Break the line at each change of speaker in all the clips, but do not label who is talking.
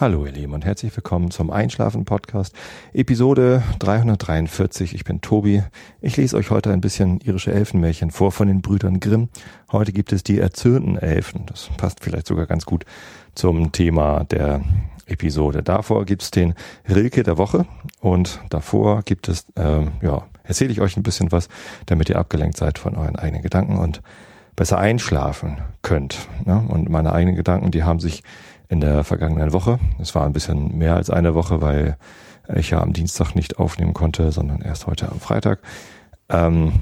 Hallo ihr Lieben und herzlich willkommen zum Einschlafen Podcast, Episode 343. Ich bin Tobi. Ich lese euch heute ein bisschen irische Elfenmärchen vor von den Brüdern Grimm. Heute gibt es die erzürnten Elfen. Das passt vielleicht sogar ganz gut zum Thema der Episode. Davor gibt es den Rilke der Woche und davor gibt es, äh, ja, erzähle ich euch ein bisschen was, damit ihr abgelenkt seid von euren eigenen Gedanken und besser einschlafen könnt. Ne? Und meine eigenen Gedanken, die haben sich in der vergangenen Woche. Es war ein bisschen mehr als eine Woche, weil ich ja am Dienstag nicht aufnehmen konnte, sondern erst heute am Freitag. Ähm,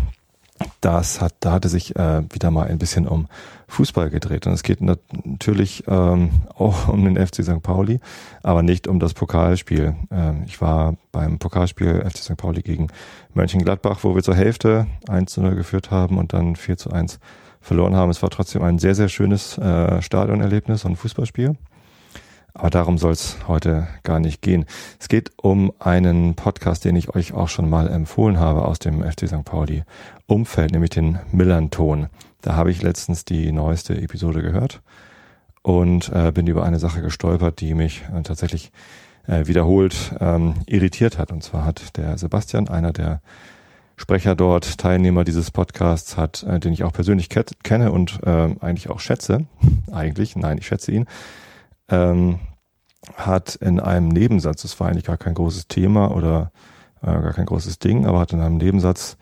das hat, da hatte sich äh, wieder mal ein bisschen um Fußball gedreht. Und es geht natürlich ähm, auch um den FC St. Pauli, aber nicht um das Pokalspiel. Ähm, ich war beim Pokalspiel FC St. Pauli gegen Mönchengladbach, wo wir zur Hälfte 1 zu 0 geführt haben und dann 4 zu 1 verloren haben. Es war trotzdem ein sehr, sehr schönes äh, Stadionerlebnis und Fußballspiel. Aber darum soll es heute gar nicht gehen. Es geht um einen Podcast, den ich euch auch schon mal empfohlen habe aus dem FC St. Pauli Umfeld, nämlich den Millanton. Da habe ich letztens die neueste Episode gehört und äh, bin über eine Sache gestolpert, die mich äh, tatsächlich äh, wiederholt ähm, irritiert hat. Und zwar hat der Sebastian, einer der Sprecher dort, Teilnehmer dieses Podcasts hat, äh, den ich auch persönlich kenne und äh, eigentlich auch schätze, eigentlich, nein, ich schätze ihn, ähm, hat in einem Nebensatz, das war eigentlich gar kein großes Thema oder äh, gar kein großes Ding, aber hat in einem Nebensatz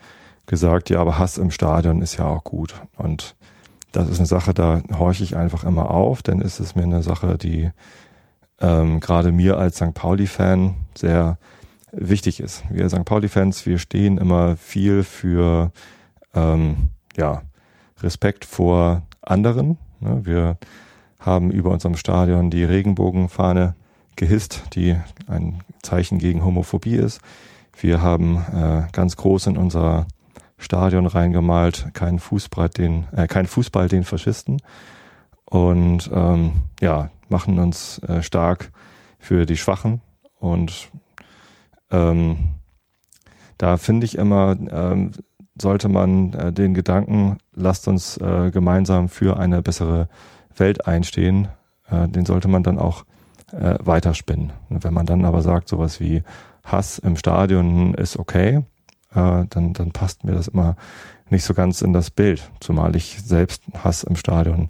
gesagt, ja, aber Hass im Stadion ist ja auch gut. Und das ist eine Sache, da horche ich einfach immer auf, denn ist es mir eine Sache, die ähm, gerade mir als St. Pauli-Fan sehr wichtig ist. Wir St. Pauli-Fans, wir stehen immer viel für ähm, ja, Respekt vor anderen. Ne? Wir haben über unserem Stadion die Regenbogenfahne gehisst, die ein Zeichen gegen Homophobie ist. Wir haben äh, ganz groß in unser Stadion reingemalt, kein Fußball den, äh, kein Fußball den Faschisten und ähm, ja, machen uns äh, stark für die Schwachen und ähm, da finde ich immer, ähm, sollte man äh, den Gedanken, lasst uns äh, gemeinsam für eine bessere Welt einstehen, äh, den sollte man dann auch äh, weiterspinnen. Und wenn man dann aber sagt, sowas wie Hass im Stadion ist okay, äh, dann, dann passt mir das immer nicht so ganz in das Bild, zumal ich selbst Hass im Stadion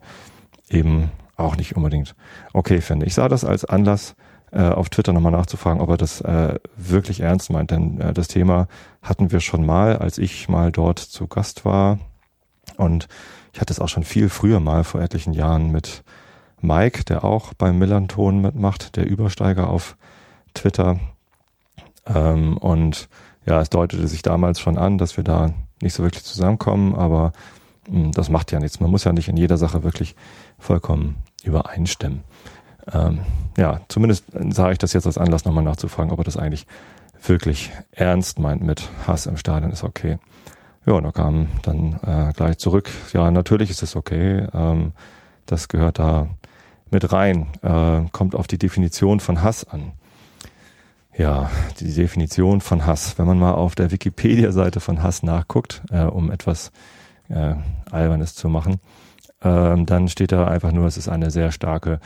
eben auch nicht unbedingt okay finde. Ich sah das als Anlass, äh, auf Twitter nochmal nachzufragen, ob er das äh, wirklich ernst meint. Denn äh, das Thema hatten wir schon mal, als ich mal dort zu Gast war. Und ich hatte es auch schon viel früher mal, vor etlichen Jahren, mit Mike, der auch beim Millanton mitmacht, der Übersteiger auf Twitter. Ähm, und ja, es deutete sich damals schon an, dass wir da nicht so wirklich zusammenkommen, aber mh, hm, das macht ja nichts. Man muss ja nicht in jeder Sache wirklich vollkommen übereinstimmen. Ähm, ja, zumindest sage ich das jetzt als Anlass, nochmal nachzufragen, ob er das eigentlich wirklich ernst meint mit Hass im Stadion ist okay. Ja, und er kam dann äh, gleich zurück. Ja, natürlich ist es okay. Ähm, das gehört da mit rein. Äh, kommt auf die Definition von Hass an. Ja, die Definition von Hass. Wenn man mal auf der Wikipedia-Seite von Hass nachguckt, äh, um etwas äh, Albernes zu machen, äh, dann steht da einfach nur, es ist eine sehr starke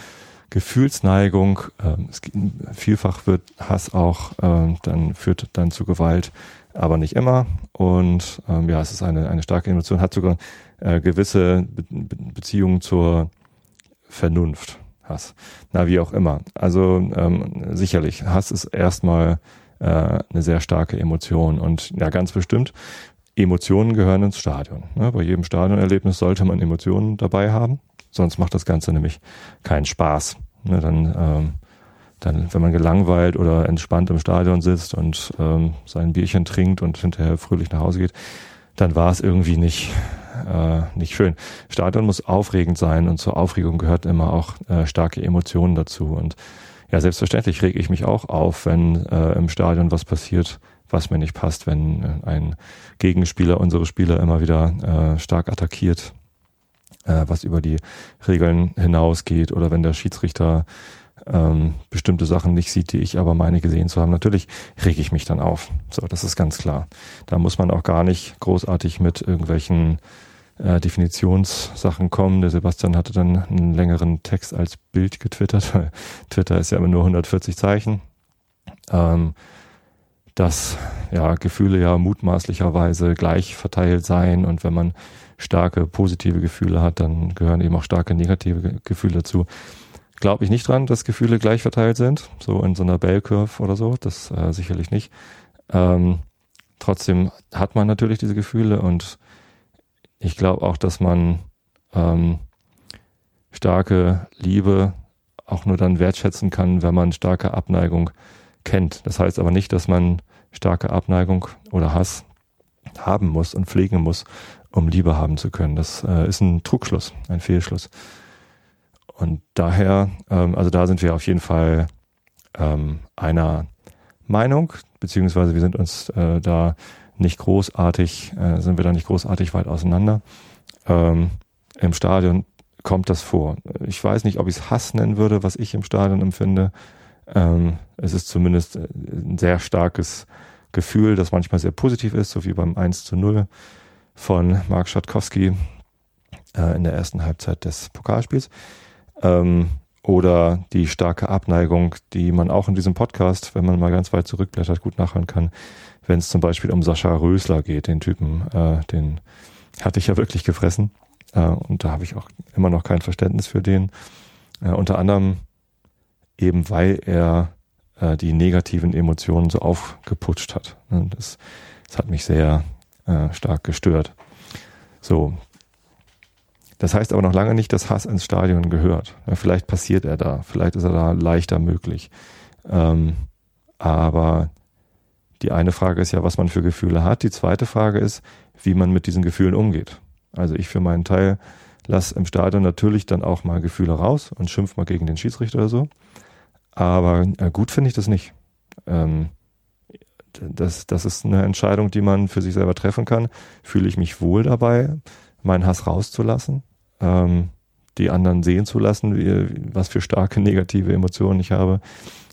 Gefühlsneigung. Ähm, es, vielfach wird Hass auch äh, dann führt dann zu Gewalt aber nicht immer. Und ähm, ja, es ist eine, eine starke Emotion, hat sogar äh, gewisse Be Beziehungen zur Vernunft. Hass. Na, wie auch immer. Also ähm, sicherlich, Hass ist erstmal äh, eine sehr starke Emotion. Und ja, ganz bestimmt, Emotionen gehören ins Stadion. Ne? Bei jedem Stadionerlebnis sollte man Emotionen dabei haben. Sonst macht das Ganze nämlich keinen Spaß. Ne? Dann ähm, dann, wenn man gelangweilt oder entspannt im Stadion sitzt und ähm, sein Bierchen trinkt und hinterher fröhlich nach Hause geht, dann war es irgendwie nicht, äh, nicht schön. Stadion muss aufregend sein und zur Aufregung gehört immer auch äh, starke Emotionen dazu. Und ja, selbstverständlich reg ich mich auch auf, wenn äh, im Stadion was passiert, was mir nicht passt, wenn äh, ein Gegenspieler unsere Spieler immer wieder äh, stark attackiert, äh, was über die Regeln hinausgeht oder wenn der Schiedsrichter ähm, bestimmte Sachen nicht sieht, die ich aber meine gesehen zu haben. Natürlich rege ich mich dann auf. So, das ist ganz klar. Da muss man auch gar nicht großartig mit irgendwelchen äh, Definitionssachen kommen. Der Sebastian hatte dann einen längeren Text als Bild getwittert, weil Twitter ist ja immer nur 140 Zeichen. Ähm, dass ja Gefühle ja mutmaßlicherweise gleich verteilt seien und wenn man starke positive Gefühle hat, dann gehören eben auch starke negative Gefühle dazu. Glaube ich nicht dran, dass Gefühle gleich verteilt sind, so in so einer Bell Curve oder so, das äh, sicherlich nicht. Ähm, trotzdem hat man natürlich diese Gefühle und ich glaube auch, dass man ähm, starke Liebe auch nur dann wertschätzen kann, wenn man starke Abneigung kennt. Das heißt aber nicht, dass man starke Abneigung oder Hass haben muss und pflegen muss, um Liebe haben zu können. Das äh, ist ein Trugschluss, ein Fehlschluss. Und daher, ähm, also da sind wir auf jeden Fall ähm, einer Meinung, beziehungsweise wir sind uns äh, da nicht großartig, äh, sind wir da nicht großartig weit auseinander. Ähm, Im Stadion kommt das vor. Ich weiß nicht, ob ich es Hass nennen würde, was ich im Stadion empfinde. Ähm, es ist zumindest äh, ein sehr starkes Gefühl, das manchmal sehr positiv ist, so wie beim 1 zu 0 von Mark Schatkowski äh, in der ersten Halbzeit des Pokalspiels. Ähm, oder die starke Abneigung, die man auch in diesem Podcast, wenn man mal ganz weit zurückblättert, gut nachhören kann, wenn es zum Beispiel um Sascha Rösler geht, den Typen, äh, den hatte ich ja wirklich gefressen. Äh, und da habe ich auch immer noch kein Verständnis für den. Äh, unter anderem eben, weil er äh, die negativen Emotionen so aufgeputscht hat. Das, das hat mich sehr äh, stark gestört. So. Das heißt aber noch lange nicht, dass Hass ins Stadion gehört. Ja, vielleicht passiert er da, vielleicht ist er da leichter möglich. Ähm, aber die eine Frage ist ja, was man für Gefühle hat. Die zweite Frage ist, wie man mit diesen Gefühlen umgeht. Also ich für meinen Teil lasse im Stadion natürlich dann auch mal Gefühle raus und schimpf mal gegen den Schiedsrichter oder so. Aber äh, gut finde ich das nicht. Ähm, das, das ist eine Entscheidung, die man für sich selber treffen kann. Fühle ich mich wohl dabei, meinen Hass rauszulassen, ähm, die anderen sehen zu lassen, wie, was für starke negative Emotionen ich habe,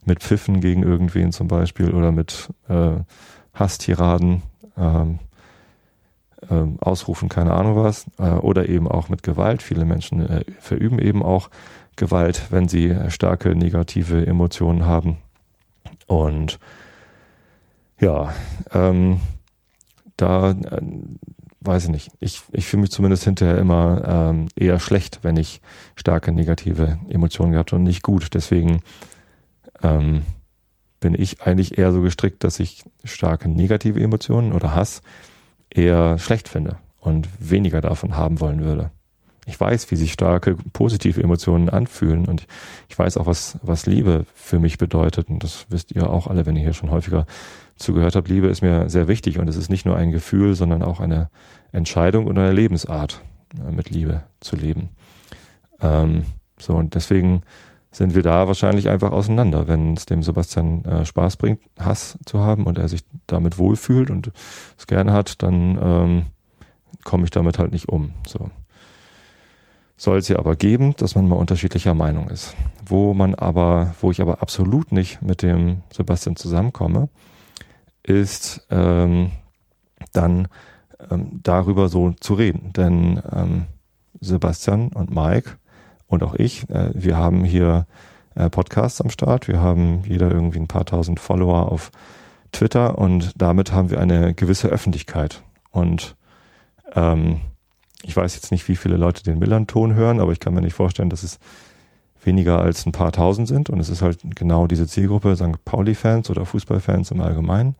mit Pfiffen gegen irgendwen zum Beispiel oder mit äh, Hasstiraden, ähm, äh, Ausrufen, keine Ahnung was, äh, oder eben auch mit Gewalt. Viele Menschen äh, verüben eben auch Gewalt, wenn sie starke negative Emotionen haben. Und ja, ähm, da äh, weiß ich nicht. Ich, ich fühle mich zumindest hinterher immer ähm, eher schlecht, wenn ich starke negative Emotionen gehabt und nicht gut. Deswegen ähm, bin ich eigentlich eher so gestrickt, dass ich starke negative Emotionen oder Hass eher schlecht finde und weniger davon haben wollen würde ich weiß, wie sich starke positive Emotionen anfühlen und ich weiß auch, was, was Liebe für mich bedeutet. Und das wisst ihr auch alle, wenn ihr hier schon häufiger zugehört habt. Liebe ist mir sehr wichtig und es ist nicht nur ein Gefühl, sondern auch eine Entscheidung und eine Lebensart, äh, mit Liebe zu leben. Ähm, so, und deswegen sind wir da wahrscheinlich einfach auseinander. Wenn es dem Sebastian äh, Spaß bringt, Hass zu haben und er sich damit wohlfühlt und es gerne hat, dann ähm, komme ich damit halt nicht um. So soll es ja aber geben, dass man mal unterschiedlicher Meinung ist. Wo man aber, wo ich aber absolut nicht mit dem Sebastian zusammenkomme, ist ähm, dann ähm, darüber so zu reden. Denn ähm, Sebastian und Mike und auch ich, äh, wir haben hier äh, Podcasts am Start. Wir haben jeder irgendwie ein paar tausend Follower auf Twitter und damit haben wir eine gewisse Öffentlichkeit. Und ähm, ich weiß jetzt nicht, wie viele Leute den Millern-Ton hören, aber ich kann mir nicht vorstellen, dass es weniger als ein paar tausend sind. Und es ist halt genau diese Zielgruppe, St. Pauli-Fans oder Fußballfans im Allgemeinen.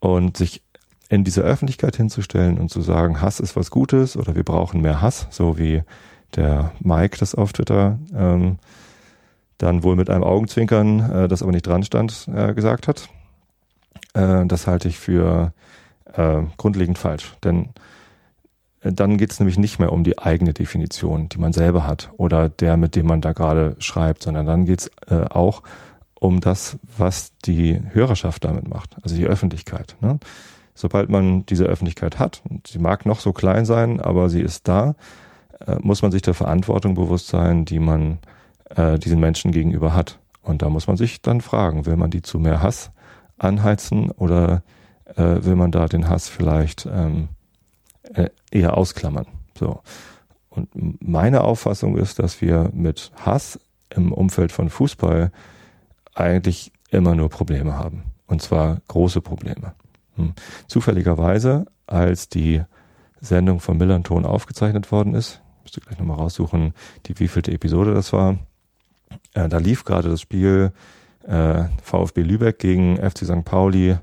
Und sich in dieser Öffentlichkeit hinzustellen und zu sagen, Hass ist was Gutes oder wir brauchen mehr Hass, so wie der Mike das auf Twitter ähm, dann wohl mit einem Augenzwinkern, äh, das aber nicht dran stand, äh, gesagt hat. Äh, das halte ich für äh, grundlegend falsch. Denn dann geht es nämlich nicht mehr um die eigene Definition, die man selber hat oder der, mit dem man da gerade schreibt, sondern dann geht es äh, auch um das, was die Hörerschaft damit macht, also die Öffentlichkeit. Ne? Sobald man diese Öffentlichkeit hat, und sie mag noch so klein sein, aber sie ist da, äh, muss man sich der Verantwortung bewusst sein, die man äh, diesen Menschen gegenüber hat. Und da muss man sich dann fragen, will man die zu mehr Hass anheizen oder äh, will man da den Hass vielleicht ähm, äh, eher ausklammern. So. Und meine Auffassung ist, dass wir mit Hass im Umfeld von Fußball eigentlich immer nur Probleme haben. Und zwar große Probleme. Hm. Zufälligerweise, als die Sendung von Millanton aufgezeichnet worden ist, müsst ihr gleich nochmal raussuchen, die wievielte Episode das war, äh, da lief gerade das Spiel äh, VfB Lübeck gegen FC St. Pauli,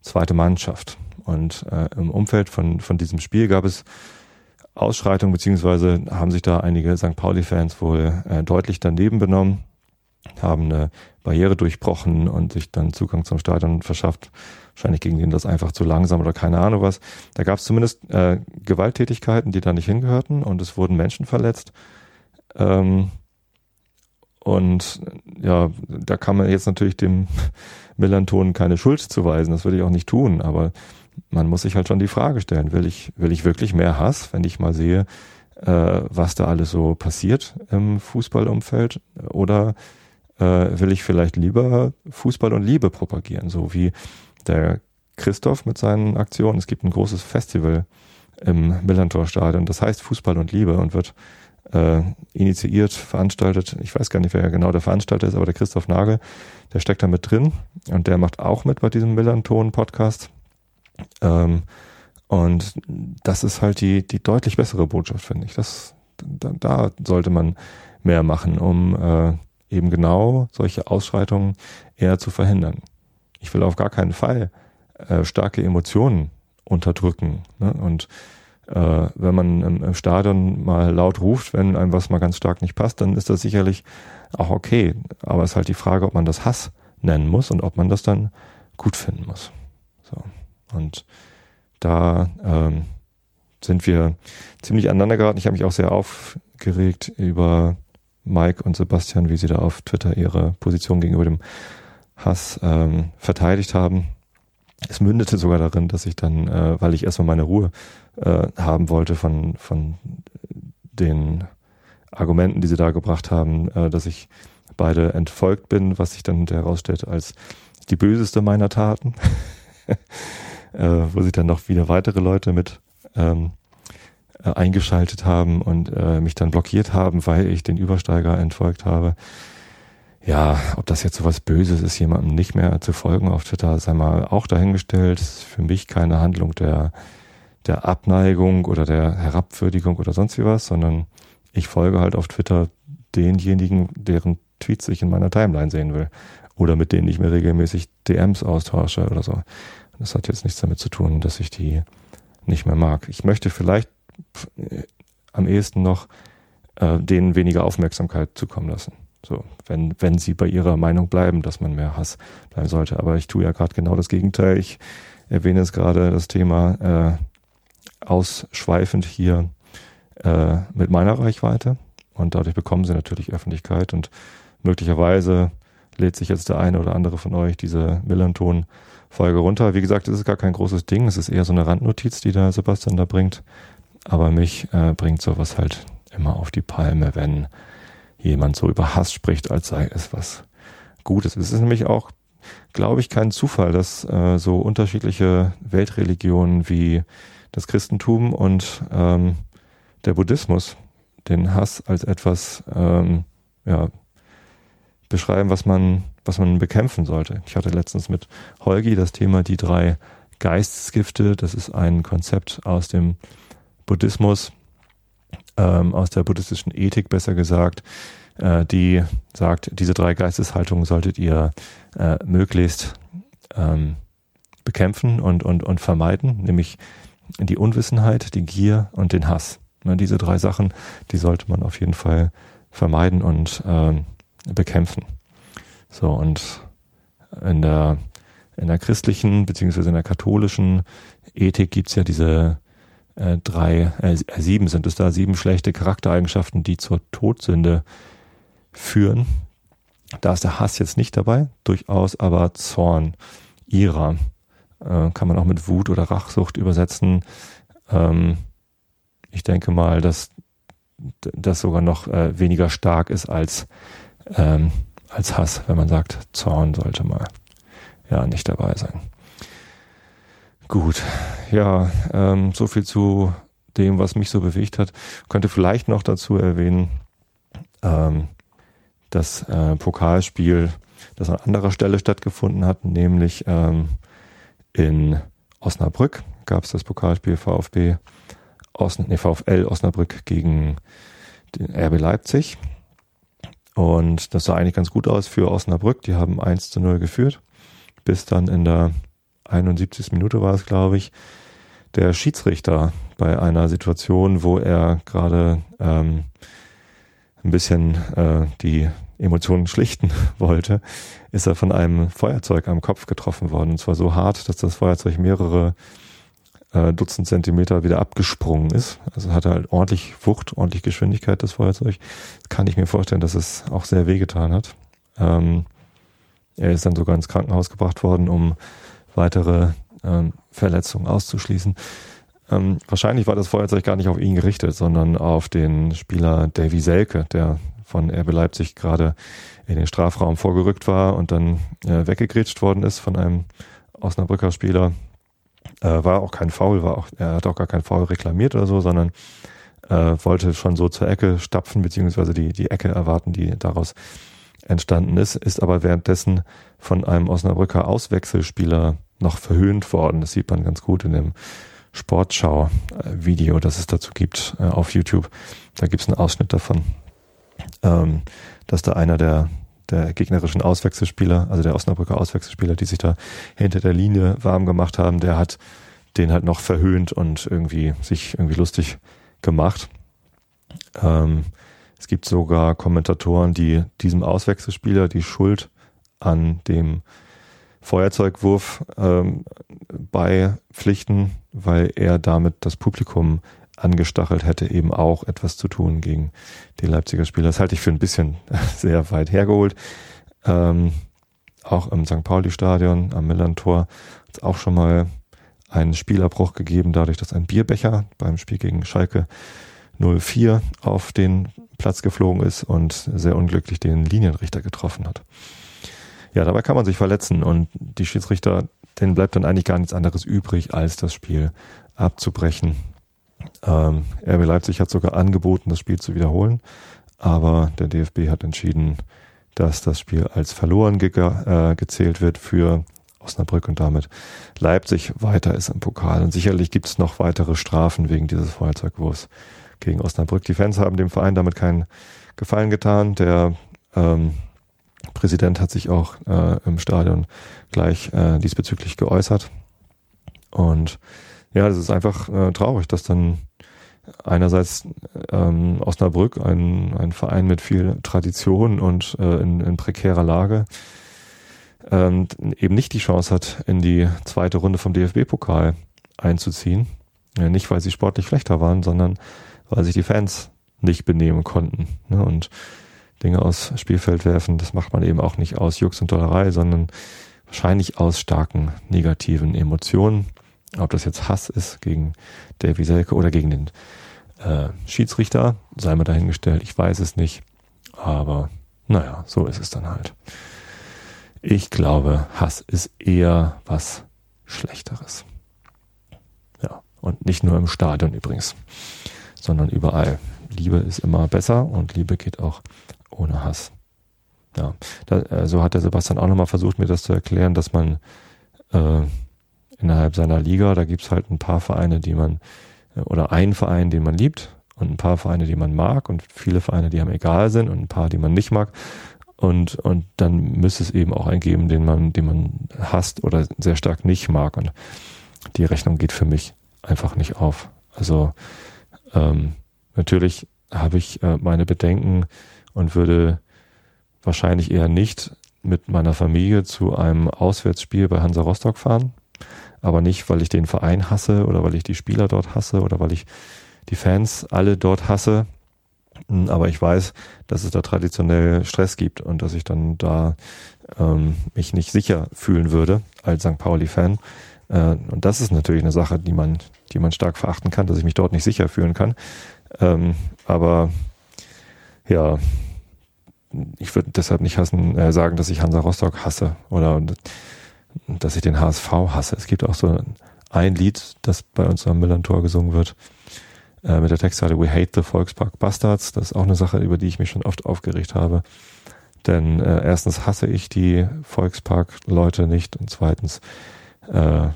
zweite Mannschaft. Und äh, im Umfeld von, von diesem Spiel gab es Ausschreitungen, beziehungsweise haben sich da einige St. Pauli-Fans wohl äh, deutlich daneben benommen, haben eine Barriere durchbrochen und sich dann Zugang zum Stadion verschafft. Wahrscheinlich ging ihnen das einfach zu langsam oder keine Ahnung was. Da gab es zumindest äh, Gewalttätigkeiten, die da nicht hingehörten und es wurden Menschen verletzt. Ähm, und ja, da kann man jetzt natürlich dem Millanton keine Schuld zuweisen, das würde ich auch nicht tun, aber man muss sich halt schon die Frage stellen, will ich, will ich wirklich mehr Hass, wenn ich mal sehe, äh, was da alles so passiert im Fußballumfeld oder äh, will ich vielleicht lieber Fußball und Liebe propagieren, so wie der Christoph mit seinen Aktionen. Es gibt ein großes Festival im Millantor-Stadion, das heißt Fußball und Liebe und wird äh, initiiert, veranstaltet. Ich weiß gar nicht, wer genau der Veranstalter ist, aber der Christoph Nagel, der steckt da mit drin und der macht auch mit bei diesem Millanton-Podcast. Ähm, und das ist halt die, die deutlich bessere Botschaft, finde ich. Das, da, da sollte man mehr machen, um äh, eben genau solche Ausschreitungen eher zu verhindern. Ich will auf gar keinen Fall äh, starke Emotionen unterdrücken. Ne? Und äh, wenn man im, im, Stadion mal laut ruft, wenn einem was mal ganz stark nicht passt, dann ist das sicherlich auch okay. Aber es ist halt die Frage, ob man das Hass nennen muss und ob man das dann gut finden muss. So. Und da ähm, sind wir ziemlich aneinander geraten. Ich habe mich auch sehr aufgeregt über Mike und Sebastian, wie sie da auf Twitter ihre Position gegenüber dem Hass ähm, verteidigt haben. Es mündete sogar darin, dass ich dann, äh, weil ich erstmal meine Ruhe äh, haben wollte von, von den Argumenten, die sie da gebracht haben, äh, dass ich beide entfolgt bin, was sich dann herausstellt als die böseste meiner Taten, wo sich dann noch wieder weitere Leute mit ähm, äh, eingeschaltet haben und äh, mich dann blockiert haben, weil ich den Übersteiger entfolgt habe. Ja, ob das jetzt so was Böses ist, jemandem nicht mehr zu folgen auf Twitter, sei mal auch dahingestellt. Das ist für mich keine Handlung der der Abneigung oder der Herabwürdigung oder sonst wie was, sondern ich folge halt auf Twitter denjenigen, deren Tweets ich in meiner Timeline sehen will. Oder mit denen ich mir regelmäßig DMs austausche oder so. Das hat jetzt nichts damit zu tun, dass ich die nicht mehr mag. Ich möchte vielleicht äh, am ehesten noch äh, denen weniger Aufmerksamkeit zukommen lassen. So, wenn, wenn sie bei ihrer Meinung bleiben, dass man mehr Hass bleiben sollte. Aber ich tue ja gerade genau das Gegenteil. Ich erwähne jetzt gerade das Thema äh, ausschweifend hier äh, mit meiner Reichweite und dadurch bekommen sie natürlich Öffentlichkeit und möglicherweise lädt sich jetzt der eine oder andere von euch diese Millanton-Folge runter. Wie gesagt, es ist gar kein großes Ding, es ist eher so eine Randnotiz, die der Sebastian da bringt, aber mich äh, bringt sowas halt immer auf die Palme, wenn jemand so über Hass spricht, als sei es was Gutes. Es ist nämlich auch, glaube ich, kein Zufall, dass äh, so unterschiedliche Weltreligionen wie das Christentum und ähm, der Buddhismus den Hass als etwas ähm, ja, beschreiben, was man, was man bekämpfen sollte. Ich hatte letztens mit Holgi das Thema die drei Geistesgifte. Das ist ein Konzept aus dem Buddhismus, ähm, aus der buddhistischen Ethik besser gesagt, äh, die sagt, diese drei Geisteshaltungen solltet ihr äh, möglichst ähm, bekämpfen und, und, und vermeiden, nämlich die Unwissenheit, die Gier und den Hass. Ne, diese drei Sachen, die sollte man auf jeden Fall vermeiden und äh, bekämpfen. So, und in der, in der christlichen beziehungsweise in der katholischen Ethik gibt's ja diese äh, drei, äh, sieben sind es da, sieben schlechte Charaktereigenschaften, die zur Todsünde führen. Da ist der Hass jetzt nicht dabei, durchaus aber Zorn, Ira, äh, kann man auch mit Wut oder Rachsucht übersetzen. Ähm, ich denke mal, dass das sogar noch äh, weniger stark ist als, ähm, als Hass, wenn man sagt, Zorn sollte mal ja nicht dabei sein. Gut, ja, ähm, so viel zu dem, was mich so bewegt hat. Könnte vielleicht noch dazu erwähnen, ähm, das äh, Pokalspiel, das an anderer Stelle stattgefunden hat, nämlich ähm, in Osnabrück gab es das Pokalspiel VfB Osn nee, VfL Osnabrück gegen den RB Leipzig. Und das sah eigentlich ganz gut aus für Osnabrück. Die haben 1 zu 0 geführt. Bis dann in der 71. Minute war es, glaube ich, der Schiedsrichter bei einer Situation, wo er gerade ähm, ein bisschen äh, die Emotionen schlichten wollte, ist er von einem Feuerzeug am Kopf getroffen worden. Und zwar so hart, dass das Feuerzeug mehrere äh, Dutzend Zentimeter wieder abgesprungen ist. Also hat halt ordentlich Wucht, ordentlich Geschwindigkeit, das Feuerzeug. Das kann ich mir vorstellen, dass es auch sehr wehgetan hat. Ähm, er ist dann sogar ins Krankenhaus gebracht worden, um weitere ähm, Verletzungen auszuschließen. Ähm, wahrscheinlich war das Feuerzeug gar nicht auf ihn gerichtet, sondern auf den Spieler Davy Selke, der von RB Leipzig gerade in den Strafraum vorgerückt war und dann äh, weggegrätscht worden ist von einem Osnabrücker Spieler. Äh, war auch kein Foul, war auch, er hat auch gar kein Foul reklamiert oder so, sondern äh, wollte schon so zur Ecke stapfen, beziehungsweise die, die Ecke erwarten, die daraus entstanden ist, ist aber währenddessen von einem Osnabrücker Auswechselspieler noch verhöhnt worden. Das sieht man ganz gut in dem Sportschau-Video, das es dazu gibt äh, auf YouTube. Da gibt es einen Ausschnitt davon, ähm, dass da einer der, der gegnerischen Auswechselspieler, also der Osnabrücker Auswechselspieler, die sich da hinter der Linie warm gemacht haben, der hat den halt noch verhöhnt und irgendwie sich irgendwie lustig gemacht. Ähm, es gibt sogar Kommentatoren, die diesem Auswechselspieler die Schuld an dem Feuerzeugwurf ähm, beipflichten, weil er damit das Publikum angestachelt hätte, eben auch etwas zu tun gegen die Leipziger Spieler. Das halte ich für ein bisschen sehr weit hergeholt. Ähm, auch im St. Pauli-Stadion am Millantor hat es auch schon mal einen Spielerbruch gegeben, dadurch, dass ein Bierbecher beim Spiel gegen Schalke 04 auf den Platz geflogen ist und sehr unglücklich den Linienrichter getroffen hat. Ja, dabei kann man sich verletzen und die Schiedsrichter, denen bleibt dann eigentlich gar nichts anderes übrig, als das Spiel abzubrechen. Ähm, RB Leipzig hat sogar angeboten, das Spiel zu wiederholen, aber der DFB hat entschieden, dass das Spiel als verloren ge äh, gezählt wird für Osnabrück und damit Leipzig weiter ist im Pokal. Und sicherlich gibt es noch weitere Strafen wegen dieses Feuerzeugwurfs gegen Osnabrück. Die Fans haben dem Verein damit keinen Gefallen getan. Der ähm, Präsident hat sich auch äh, im Stadion gleich äh, diesbezüglich geäußert. Und ja, das ist einfach äh, traurig, dass dann einerseits ähm, Osnabrück, ein, ein Verein mit viel Tradition und äh, in, in prekärer Lage, ähm, eben nicht die Chance hat, in die zweite Runde vom DFB-Pokal einzuziehen. Ja, nicht, weil sie sportlich schlechter waren, sondern weil sich die Fans nicht benehmen konnten. Ne? Und Dinge aus Spielfeld werfen, das macht man eben auch nicht aus Jux und Dollerei, sondern wahrscheinlich aus starken negativen Emotionen. Ob das jetzt Hass ist gegen Davy Selke oder gegen den äh, Schiedsrichter, sei mal dahingestellt, ich weiß es nicht. Aber naja, so ist es dann halt. Ich glaube, Hass ist eher was Schlechteres. Ja, und nicht nur im Stadion übrigens sondern überall. Liebe ist immer besser und Liebe geht auch ohne Hass. Ja, da, äh, so hat der Sebastian auch nochmal versucht, mir das zu erklären, dass man äh, innerhalb seiner Liga, da gibt's halt ein paar Vereine, die man, äh, oder einen Verein, den man liebt und ein paar Vereine, die man mag und viele Vereine, die einem egal sind und ein paar, die man nicht mag. Und, und dann müsste es eben auch einen geben, den man, den man hasst oder sehr stark nicht mag. Und die Rechnung geht für mich einfach nicht auf. Also ähm, natürlich habe ich äh, meine Bedenken und würde wahrscheinlich eher nicht mit meiner Familie zu einem Auswärtsspiel bei Hansa Rostock fahren. Aber nicht, weil ich den Verein hasse oder weil ich die Spieler dort hasse oder weil ich die Fans alle dort hasse. Hm, aber ich weiß, dass es da traditionell Stress gibt und dass ich dann da ähm, mich nicht sicher fühlen würde als St. Pauli-Fan. Äh, und das ist natürlich eine Sache, die man, die man stark verachten kann, dass ich mich dort nicht sicher fühlen kann. Ähm, aber ja, ich würde deshalb nicht hassen, äh, sagen, dass ich Hansa Rostock hasse oder dass ich den HSV hasse. Es gibt auch so ein Lied, das bei uns am Millantor gesungen wird, äh, mit der Textzeile We Hate the Volkspark Bastards. Das ist auch eine Sache, über die ich mich schon oft aufgeregt habe. Denn äh, erstens hasse ich die Volkspark-Leute nicht und zweitens äh,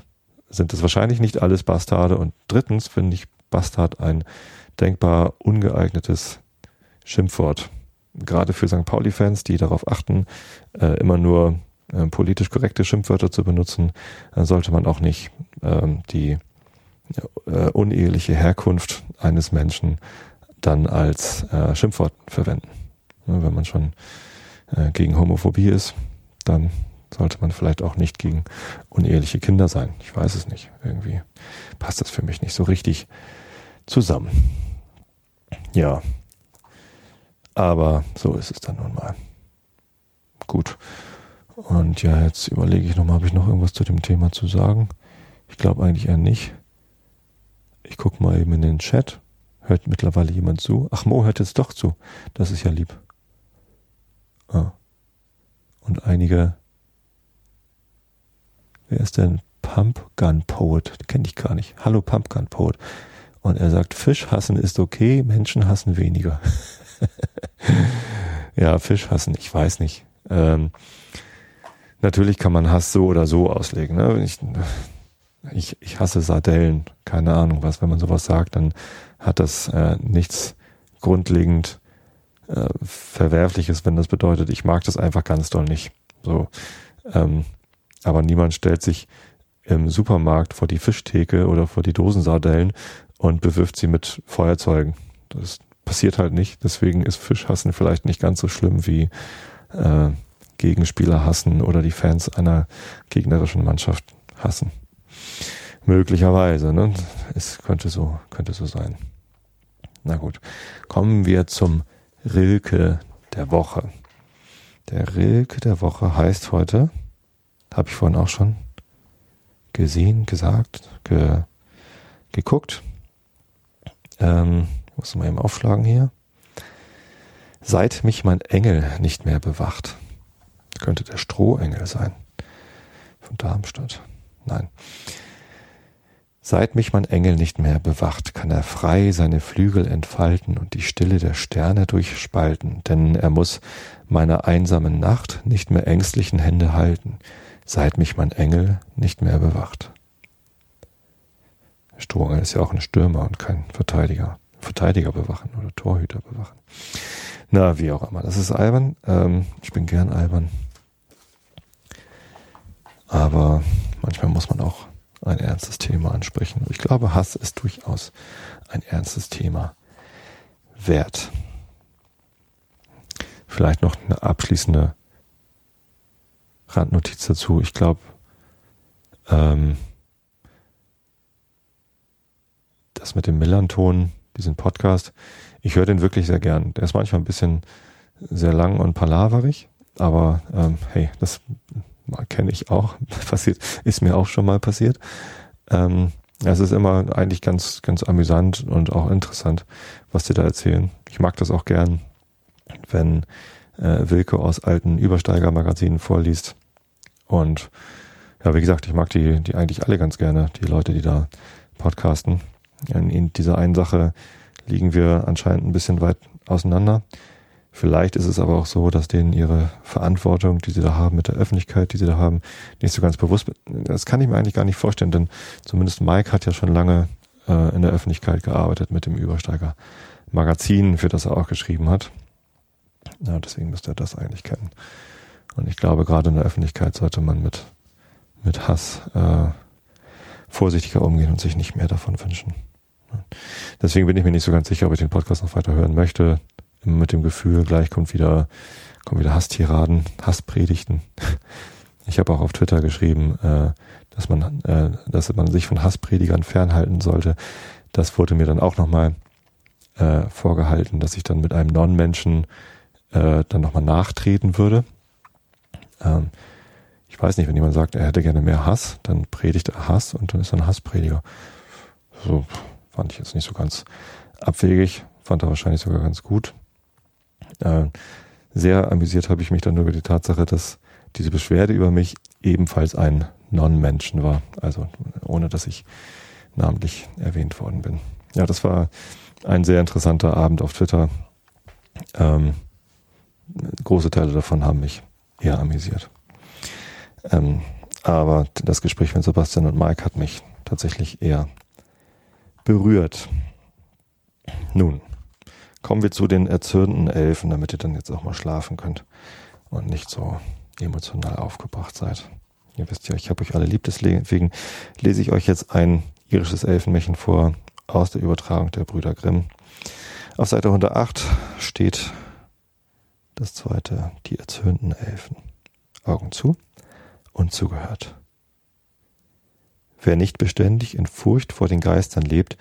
sind es wahrscheinlich nicht alles Bastarde und drittens finde ich Bastard ein denkbar ungeeignetes Schimpfwort. Gerade für St. Pauli-Fans, die darauf achten, äh, immer nur äh, politisch korrekte Schimpfwörter zu benutzen, dann sollte man auch nicht ähm, die äh, uneheliche Herkunft eines Menschen dann als äh, Schimpfwort verwenden. Ja, wenn man schon äh, gegen Homophobie ist, dann sollte man vielleicht auch nicht gegen uneheliche Kinder sein. Ich weiß es nicht. Irgendwie passt das für mich nicht so richtig zusammen. Ja. Aber so ist es dann nun mal. Gut. Und ja, jetzt überlege ich nochmal, habe ich noch irgendwas zu dem Thema zu sagen? Ich glaube eigentlich eher nicht. Ich gucke mal eben in den Chat. Hört mittlerweile jemand zu? Ach, Mo hört jetzt doch zu. Das ist ja lieb. Ah. Und einige. Wer ist denn Pumpgun Poet? Kenne ich gar nicht. Hallo Pumpgun Poet. Und er sagt, Fisch hassen ist okay, Menschen hassen weniger. ja, Fisch hassen, ich weiß nicht. Ähm, natürlich kann man Hass so oder so auslegen. Ne? Ich, ich, ich hasse Sardellen, keine Ahnung was. Wenn man sowas sagt, dann hat das äh, nichts grundlegend äh, Verwerfliches, wenn das bedeutet, ich mag das einfach ganz doll nicht. So, ähm, aber niemand stellt sich im Supermarkt vor die Fischtheke oder vor die Dosensardellen und bewirft sie mit Feuerzeugen. Das passiert halt nicht. Deswegen ist Fischhassen vielleicht nicht ganz so schlimm wie äh, Gegenspieler hassen oder die Fans einer gegnerischen Mannschaft hassen. Möglicherweise, ne? Es könnte so, könnte so sein. Na gut. Kommen wir zum Rilke der Woche. Der Rilke der Woche heißt heute, habe ich vorhin auch schon gesehen, gesagt, ge, geguckt. Ähm, muss mal eben aufschlagen hier. Seit mich mein Engel nicht mehr bewacht. Könnte der Strohengel sein. Von Darmstadt. Nein. Seit mich mein Engel nicht mehr bewacht, kann er frei seine Flügel entfalten und die Stille der Sterne durchspalten, denn er muss meiner einsamen Nacht nicht mehr ängstlichen Hände halten, seit mich mein Engel nicht mehr bewacht. Strohengel ist ja auch ein Stürmer und kein Verteidiger. Verteidiger bewachen oder Torhüter bewachen. Na, wie auch immer. Das ist albern. Ähm, ich bin gern albern. Aber manchmal muss man auch ein ernstes Thema ansprechen. Ich glaube, Hass ist durchaus ein ernstes Thema wert. Vielleicht noch eine abschließende Randnotiz dazu. Ich glaube, ähm, das mit dem Melanton, diesen Podcast, ich höre den wirklich sehr gern. Der ist manchmal ein bisschen sehr lang und palaverig, aber ähm, hey, das kenne ich auch, passiert, ist mir auch schon mal passiert. Ähm, es ist immer eigentlich ganz, ganz amüsant und auch interessant, was die da erzählen. Ich mag das auch gern, wenn äh, Wilke aus alten Übersteigermagazinen vorliest. Und ja, wie gesagt, ich mag die, die eigentlich alle ganz gerne, die Leute, die da podcasten. In, in dieser einen Sache liegen wir anscheinend ein bisschen weit auseinander. Vielleicht ist es aber auch so, dass denen ihre Verantwortung, die sie da haben mit der Öffentlichkeit, die sie da haben, nicht so ganz bewusst. Das kann ich mir eigentlich gar nicht vorstellen, denn zumindest Mike hat ja schon lange äh, in der Öffentlichkeit gearbeitet mit dem Übersteiger Magazin, für das er auch geschrieben hat. Ja, deswegen müsste er das eigentlich kennen. Und ich glaube, gerade in der Öffentlichkeit sollte man mit, mit Hass äh, vorsichtiger umgehen und sich nicht mehr davon wünschen. Deswegen bin ich mir nicht so ganz sicher, ob ich den Podcast noch weiter hören möchte mit dem Gefühl, gleich kommt wieder, kommen wieder Hasstiraden, Hasspredigten. Ich habe auch auf Twitter geschrieben, äh, dass man, äh, dass man sich von Hasspredigern fernhalten sollte. Das wurde mir dann auch nochmal äh, vorgehalten, dass ich dann mit einem Non-Menschen dann nochmal nachtreten würde. Ähm, ich weiß nicht, wenn jemand sagt, er hätte gerne mehr Hass, dann predigt er Hass und dann ist er ein Hassprediger. So fand ich jetzt nicht so ganz abwegig, fand er wahrscheinlich sogar ganz gut. Äh, sehr amüsiert habe ich mich dann nur über die Tatsache, dass diese Beschwerde über mich ebenfalls ein Non-Menschen war, also ohne dass ich namentlich erwähnt worden bin. Ja, das war ein sehr interessanter Abend auf Twitter. Ähm, große Teile davon haben mich eher amüsiert. Ähm, aber das Gespräch mit Sebastian und Mike hat mich tatsächlich eher berührt. Nun, kommen wir zu den erzürnten Elfen, damit ihr dann jetzt auch mal schlafen könnt und nicht so emotional aufgebracht seid. Ihr wisst ja, ich habe euch alle lieb, deswegen lese ich euch jetzt ein irisches Elfenmärchen vor aus der Übertragung der Brüder Grimm. Auf Seite 108 steht das zweite, die erzürnten Elfen. Augen zu und zugehört. Wer nicht beständig in Furcht vor den Geistern lebt,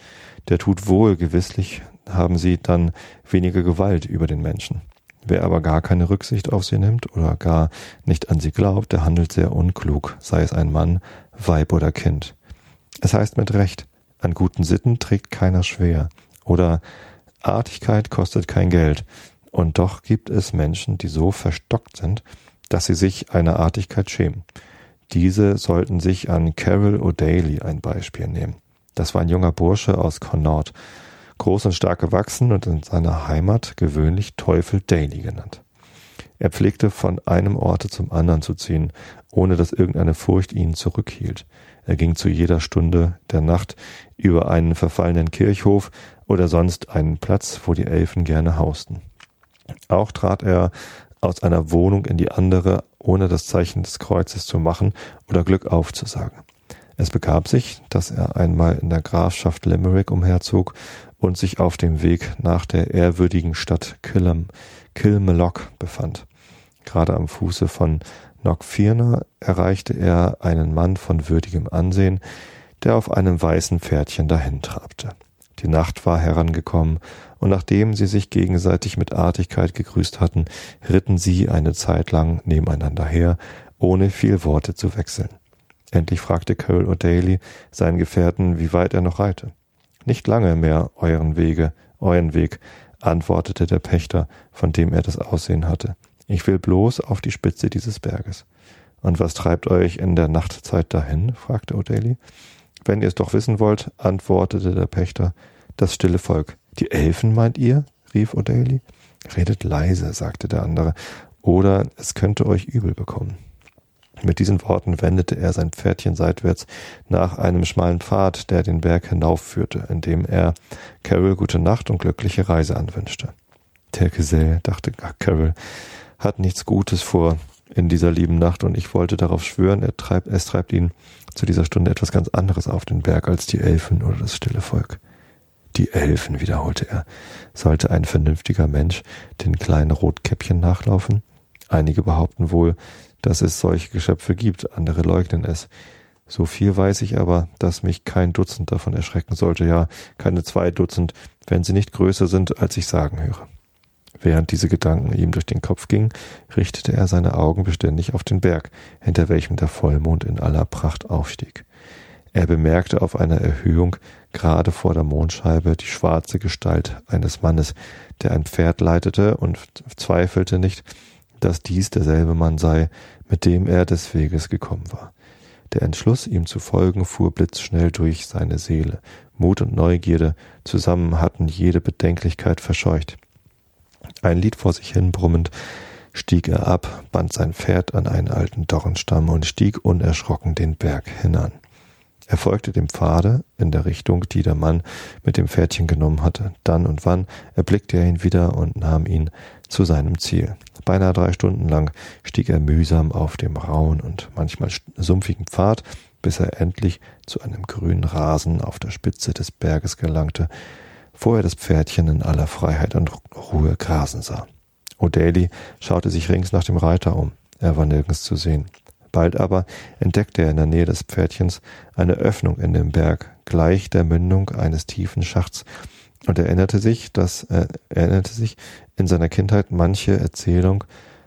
der tut wohl, gewisslich haben sie dann weniger Gewalt über den Menschen. Wer aber gar keine Rücksicht auf sie nimmt oder gar nicht an sie glaubt, der handelt sehr unklug, sei es ein Mann, Weib oder Kind. Es heißt mit Recht, an guten Sitten trägt keiner schwer oder Artigkeit kostet kein Geld. Und doch gibt es Menschen, die so verstockt sind, dass sie sich einer Artigkeit schämen. Diese sollten sich an Carol O'Daly ein Beispiel nehmen. Das war ein junger Bursche aus Connaught, groß und stark gewachsen und in seiner Heimat gewöhnlich Teufel Daly genannt. Er pflegte von einem Orte zum anderen zu ziehen, ohne dass irgendeine Furcht ihn zurückhielt. Er ging zu jeder Stunde der Nacht über einen verfallenen Kirchhof oder sonst einen Platz, wo die Elfen gerne hausten. Auch trat er aus einer Wohnung in die andere, ohne das Zeichen des Kreuzes zu machen oder Glück aufzusagen. Es begab sich, dass er einmal in der Grafschaft Limerick umherzog und sich auf dem Weg nach der ehrwürdigen Stadt Killam, Kilmallock befand. Gerade am Fuße von Knockfirna erreichte er einen Mann von würdigem Ansehen, der auf einem weißen Pferdchen dahin trabte. Die Nacht war herangekommen, und nachdem sie sich gegenseitig mit Artigkeit gegrüßt hatten, ritten sie eine Zeit lang nebeneinander her, ohne viel Worte zu wechseln. Endlich fragte Cole O'Daly seinen Gefährten, wie weit er noch reite. Nicht lange mehr euren Wege, euren Weg, antwortete der Pächter, von dem er das Aussehen hatte. Ich will bloß auf die Spitze dieses Berges. Und was treibt euch in der Nachtzeit dahin? fragte O'Daly. Wenn ihr es doch wissen wollt, antwortete der Pächter, das stille Volk. Die Elfen meint ihr? rief O'Daly. Redet leise, sagte der andere, oder es könnte euch übel bekommen. Mit diesen Worten wendete er sein Pferdchen seitwärts nach einem schmalen Pfad, der den Berg hinaufführte, indem er Carol gute Nacht und glückliche Reise anwünschte. Der Gesell, dachte Carol, hat nichts Gutes vor in dieser lieben Nacht und ich wollte darauf schwören, er treibt, es treibt ihn zu dieser Stunde etwas ganz anderes auf den Berg als die Elfen oder das stille Volk. Die Elfen, wiederholte er. Sollte ein vernünftiger Mensch den kleinen Rotkäppchen nachlaufen? Einige behaupten wohl, dass es solche Geschöpfe gibt, andere leugnen es. So viel weiß ich aber, dass mich kein Dutzend davon erschrecken sollte, ja, keine zwei Dutzend, wenn sie nicht größer sind, als ich sagen höre. Während diese Gedanken ihm durch den Kopf gingen, richtete er seine Augen beständig auf den Berg, hinter welchem der Vollmond in aller Pracht aufstieg. Er bemerkte auf einer Erhöhung gerade vor der Mondscheibe die schwarze Gestalt eines Mannes, der ein Pferd leitete und zweifelte nicht, dass dies derselbe Mann sei, mit dem er des Weges gekommen war. Der Entschluss, ihm zu folgen, fuhr blitzschnell durch seine Seele. Mut und Neugierde zusammen hatten jede Bedenklichkeit verscheucht. Ein Lied vor sich hin brummend, stieg er ab, band sein Pferd an einen alten Dornstamm und stieg unerschrocken den Berg hinan. Er folgte dem Pfade in der Richtung, die der Mann mit dem Pferdchen genommen hatte. Dann und wann erblickte er ihn wieder und nahm ihn zu seinem Ziel. Beinahe drei Stunden lang stieg er mühsam auf dem rauen und manchmal sumpfigen Pfad, bis er endlich zu einem grünen Rasen auf der Spitze des Berges gelangte, wo er das Pferdchen in aller Freiheit und Ruhe grasen sah. O'Daly schaute sich rings nach dem Reiter um. Er war nirgends zu sehen. Bald aber entdeckte er in der Nähe des Pferdchens eine Öffnung in dem Berg, gleich der Mündung eines tiefen Schachts, und erinnerte sich, dass er erinnerte sich in seiner Kindheit manche Erzählung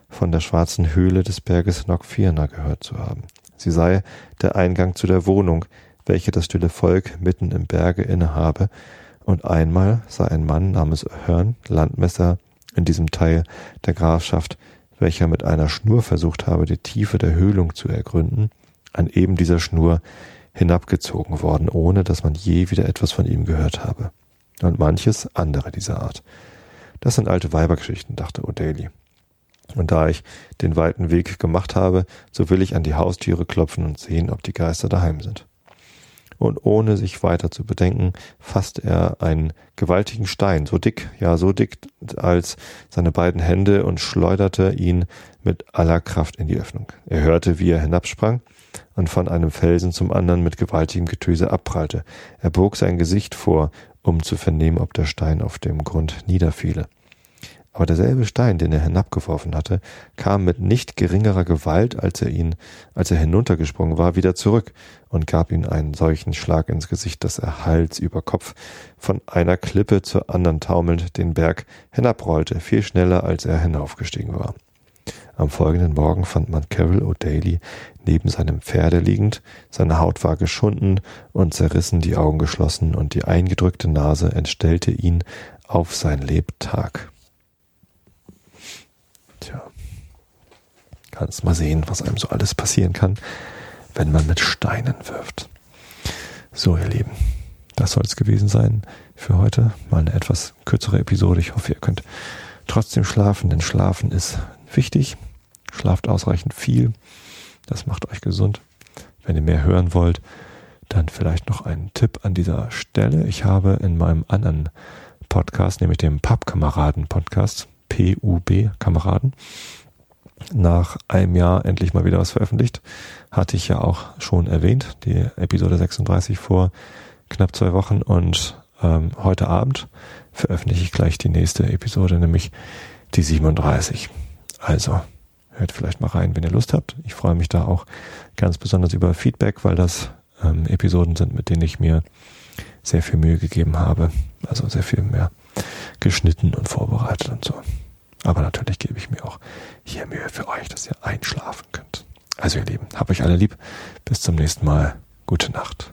von der schwarzen Höhle des Berges Knockfirna gehört zu haben. Sie sei der Eingang zu der Wohnung, welche das stille Volk mitten im Berge innehabe, und einmal sei ein Mann namens Hearn, Landmesser in diesem Teil der Grafschaft, welcher mit einer Schnur versucht habe, die Tiefe der Höhlung zu ergründen, an eben dieser Schnur hinabgezogen worden, ohne dass man je wieder etwas von ihm gehört habe. Und manches andere dieser Art. Das sind alte Weibergeschichten, dachte O'Daly. Und da ich den weiten Weg gemacht habe, so will ich an die Haustüre klopfen und sehen, ob die Geister daheim sind. Und ohne sich weiter zu bedenken, fasst er einen gewaltigen Stein, so dick, ja so dick als seine beiden Hände und schleuderte ihn mit aller Kraft in die Öffnung. Er hörte, wie er hinabsprang und von einem Felsen zum anderen mit gewaltigem Getöse abprallte. Er bog sein Gesicht vor, um zu vernehmen, ob der Stein auf dem Grund niederfiele. Aber derselbe Stein, den er hinabgeworfen hatte, kam mit nicht geringerer Gewalt, als er ihn, als er hinuntergesprungen war, wieder zurück und gab ihm einen solchen Schlag ins Gesicht, dass er Hals über Kopf von einer Klippe zur anderen taumelnd den Berg hinabrollte, viel schneller, als er hinaufgestiegen war. Am folgenden Morgen fand man Carol O'Daly neben seinem Pferde liegend, seine Haut war geschunden und zerrissen, die Augen geschlossen, und die eingedrückte Nase entstellte ihn auf sein Lebtag. Kannst mal sehen, was einem so alles passieren kann, wenn man mit Steinen wirft. So, ihr Lieben, das soll es gewesen sein für heute. Mal eine etwas kürzere Episode. Ich hoffe, ihr könnt trotzdem schlafen, denn Schlafen ist wichtig. Schlaft ausreichend viel. Das macht euch gesund. Wenn ihr mehr hören wollt, dann vielleicht noch ein Tipp an dieser Stelle. Ich habe in meinem anderen Podcast, nämlich dem Pappkameraden-Podcast, PUB Kameraden nach einem Jahr endlich mal wieder was veröffentlicht. Hatte ich ja auch schon erwähnt, die Episode 36 vor knapp zwei Wochen und ähm, heute Abend veröffentliche ich gleich die nächste Episode, nämlich die 37. Also hört vielleicht mal rein, wenn ihr Lust habt. Ich freue mich da auch ganz besonders über Feedback, weil das ähm, Episoden sind, mit denen ich mir sehr viel Mühe gegeben habe. Also sehr viel mehr geschnitten und vorbereitet und so. Aber natürlich gebe ich mir auch hier Mühe für euch, dass ihr einschlafen könnt. Also ihr Lieben, habt euch alle lieb. Bis zum nächsten Mal. Gute Nacht.